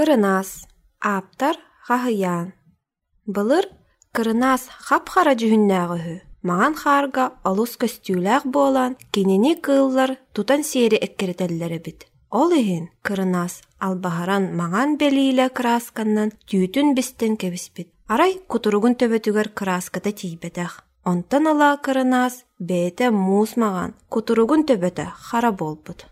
Кырынас. Аптар хахыян. Былыр кырынас хапхара жүһүннәгүһү. Маған харга алус көстүләк болан кинени кыллар тутан сери эккеретелләре бит. Ол иһин кырынас албаһаран маған белиле красканнан түүтүн бистен кебис. Арай кутуругун төбөтүгөр краската тийбетах. Онтан ала кырынас бейте муус маған кутуругун төбөтө хара болбут.